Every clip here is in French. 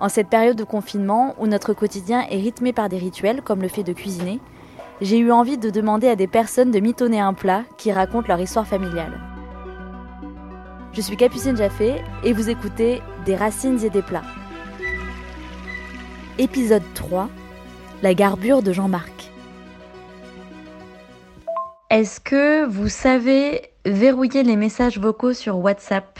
En cette période de confinement où notre quotidien est rythmé par des rituels comme le fait de cuisiner, j'ai eu envie de demander à des personnes de mitonner un plat qui raconte leur histoire familiale. Je suis Capucine Jaffé et vous écoutez Des racines et des plats. Épisode 3 La garbure de Jean-Marc. Est-ce que vous savez verrouiller les messages vocaux sur WhatsApp?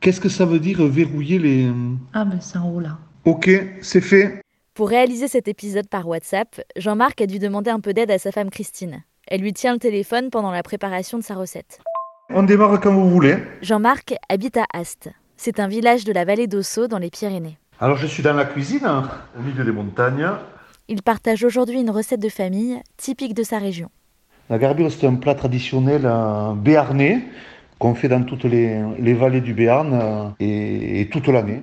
Qu'est-ce que ça veut dire verrouiller les... Ah ben c'est en haut là. Ok, c'est fait. Pour réaliser cet épisode par WhatsApp, Jean-Marc a dû demander un peu d'aide à sa femme Christine. Elle lui tient le téléphone pendant la préparation de sa recette. On démarre quand vous voulez. Jean-Marc habite à Ast. C'est un village de la vallée d'Ossau dans les Pyrénées. Alors je suis dans la cuisine, au milieu des montagnes. Il partage aujourd'hui une recette de famille typique de sa région. La garbure, c'est un plat traditionnel euh, béarnais qu'on fait dans toutes les, les vallées du Béarn euh, et, toute l'année.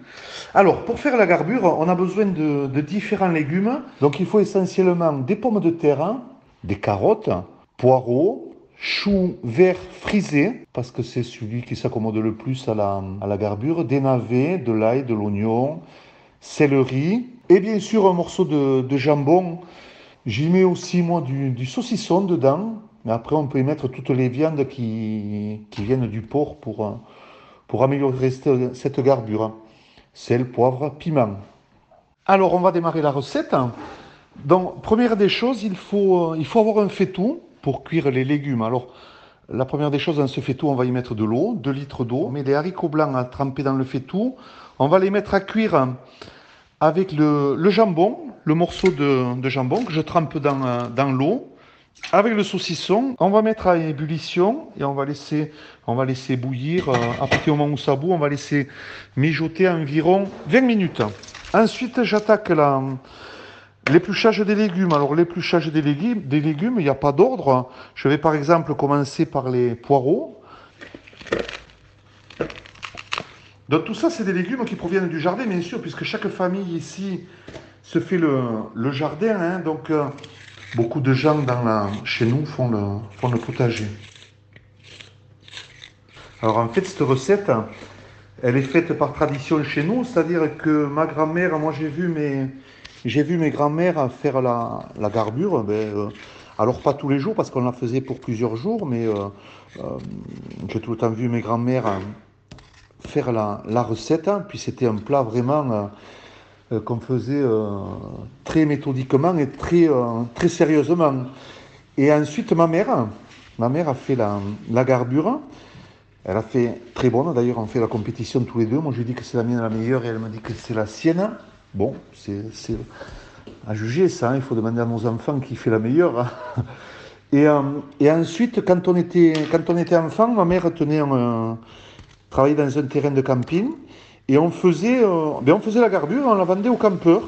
Alors, pour faire la garbure, on a besoin de, différents légumes. Donc, il faut essentiellement des pommes de terre, des carottes, poireaux, choux verts frisés, parce que c'est celui qui s'accommode le plus à la, à la garbure, des navets, de l'ail, de l'oignon, céleri, et bien sûr un morceau de, jambon. J'y mets aussi, moi, du saucisson dedans, mais après, on peut y mettre toutes les viandes qui, viennent du porc pour, euh, améliorer cette, garbure. Sel, poivre, piment. Alors, on va démarrer la recette. Donc, première des choses, il faut, il faut avoir un faitout pour cuire les légumes. Alors, la première des choses, dans ce faitout, on va y mettre de l'eau, 2 litres d'eau. On met des haricots blancs à tremper dans le faitout. On va les mettre à cuire avec le, jambon, le morceau de, jambon que je trempe dans, euh, dans l'eau. Avec le saucisson, on va mettre à ébullition et on va laisser, on va laisser bouillir. euh, À partir du moment où ça bout, on va laisser mijoter environ 20 minutes. Ensuite, j'attaque l'épluchage des légumes. Alors, l'épluchage des légumes, des légumes, il n'y a pas d'ordre. Je vais par exemple commencer par les poireaux. Donc, tout ça, c'est des légumes qui proviennent du jardin, bien sûr, puisque chaque famille ici se fait le, le jardin. hein. donc, euh, beaucoup de gens dans la, chez nous font le, potager. Alors, en fait, cette recette, elle est faite par tradition chez nous, c'est-à-dire que ma grand-mère, moi j'ai vu mes, j'ai vu mes grand-mères faire la, garbure. Ben, euh, alors pas tous les jours parce qu'on la faisait pour plusieurs jours, mais euh, euh, j'ai tout le temps vu mes grand-mères faire la, la recette. hein. Puis c'était un plat vraiment euh, qu'on faisait euh, très méthodiquement et très, euh, très sérieusement. Et ensuite ma mère, ma mère a fait la, la garbure. Elle a fait très bonne, d'ailleurs on fait la compétition tous les deux. Moi je lui dis que c'est la mienne la meilleure et elle me dit que c'est la sienne. Bon, c'est à juger ça, hein. il faut demander à nos enfants qui fait la meilleure. Et, et ensuite, quand on, était, quand on était enfant, ma mère tenait un, travaillait dans un terrain de camping et on faisait, euh, ben on faisait la garbure, on la vendait aux campeurs.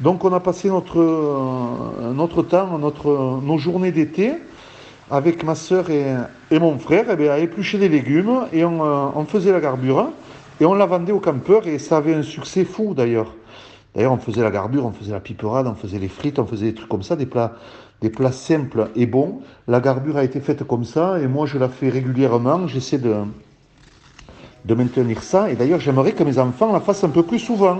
Donc on a passé notre, euh, notre temps, notre, nos journées d'été avec ma sœur et, et mon frère eh bien, à éplucher des légumes et on, euh, on faisait la garbure et on la vendait aux campeurs et ça avait un succès fou d'ailleurs. D'ailleurs, on faisait la garbure, on faisait la piperade, on faisait les frites, on faisait des trucs comme ça, des plats, des plats simples et bons. La garbure a été faite comme ça et moi je la fais régulièrement. J'essaie de, de maintenir ça et d'ailleurs j'aimerais que mes enfants la fassent un peu plus souvent.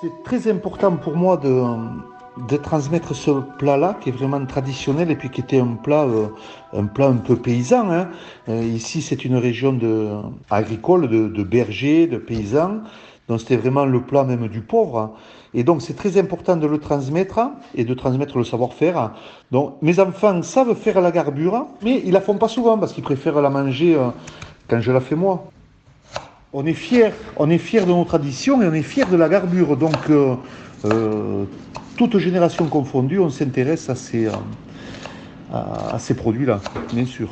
C'est très important pour moi de, de transmettre ce plat-là, qui est vraiment traditionnel et puis qui était un plat, euh, un peu paysan. hein. Euh, ici, c'est une région de, agricole, de, de bergers, de paysans. Donc, c'était vraiment le plat même du pauvre. Et donc, c'est très important de le transmettre et de transmettre le savoir-faire. Donc, mes enfants savent faire la garbure, mais ils la font pas souvent parce qu'ils préfèrent la manger euh, quand je la fais moi. On est fiers, on est de nos traditions et on est fiers de la garbure. Donc, euh, euh, toutes générations confondues, on s'intéresse à ces, euh, à ces produits-là, bien sûr.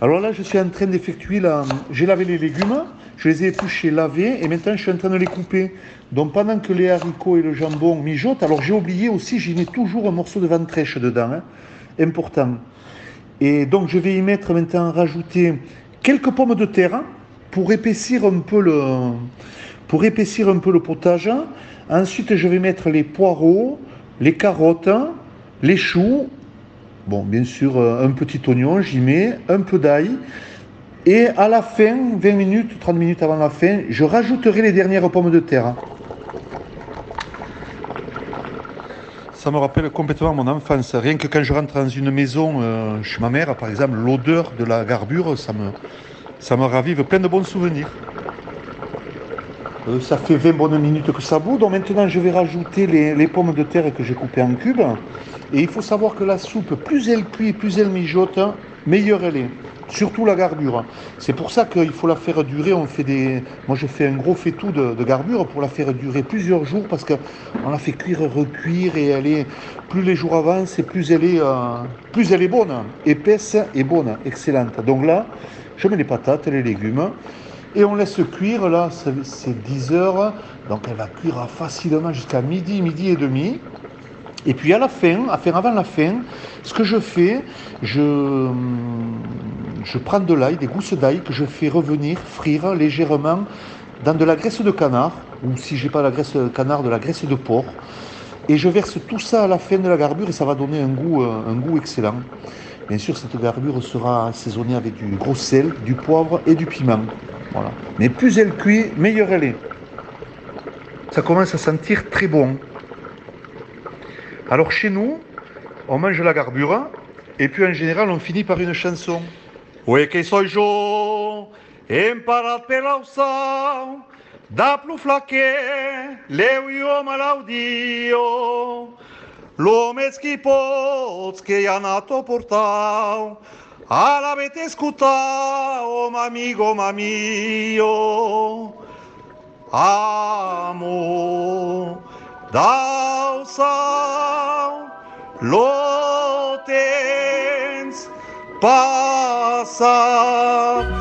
Alors là, je suis en train d'effectuer la... J'ai lavé les légumes, je les ai épluchés, lavés, et maintenant je suis en train de les couper. Donc pendant que les haricots et le jambon mijotent, alors j'ai oublié aussi, j'y mets toujours un morceau de ventrèche dedans, hein, important. Et donc je vais y mettre maintenant, rajouter quelques pommes de terre pour épaissir un peu le, pour épaissir un peu le potage. Ensuite, je vais mettre les poireaux, les carottes, les choux. Bon, bien sûr, euh, un petit oignon, j'y mets un peu d'ail. Et à la fin, 20 minutes, 30 minutes avant la fin, je rajouterai les dernières pommes de terre. Ça me rappelle complètement mon enfance. Rien que quand je rentre dans une maison euh, chez ma mère, par exemple, l'odeur de la garbure, ça me, ça me ravive plein de bons souvenirs. Euh, ça fait 20 bonnes minutes que ça bout. Donc maintenant, je vais rajouter les, pommes de terre que j'ai coupées en cubes. Et il faut savoir que la soupe, plus elle cuit, plus elle mijote, meilleure elle est. Surtout la garbure. C'est pour ça qu'il faut la faire durer. On fait des... Moi, je fais un gros faitout de, de garbure pour la faire durer plusieurs jours parce qu'on la fait cuire, recuire et elle. Plus les jours avancent et plus elle est, euh, plus elle est bonne. Épaisse et bonne, excellente. Donc là, je mets les patates, les légumes. Et on laisse cuire, là, c'est 10 heures. Donc elle va cuire facilement jusqu'à midi, midi et demi. Et puis à la fin, à faire avant la fin, ce que je fais, je, je prends de l'ail, des gousses d'ail que je fais revenir, frire légèrement dans de la graisse de canard, ou si j'ai pas la graisse de canard, de la graisse de porc. Et je verse tout ça à la fin de la garbure et ça va donner un goût, euh, excellent. Bien sûr, cette garbure sera assaisonnée avec du gros sel, du poivre et du piment. Mais plus elle cuit, meilleure elle est. Ça commence à sentir très bon. Alors chez nous, on mange la garbure et puis en général on finit par une chanson. O que sou eu? Emparat pela ução, dá pro flaque, leu e o malaudio. Lumes que pots que já nato portal, árabe vete escutar, oh amigo, mamio. Amo, da ução, lotens, paz. WhatsApp.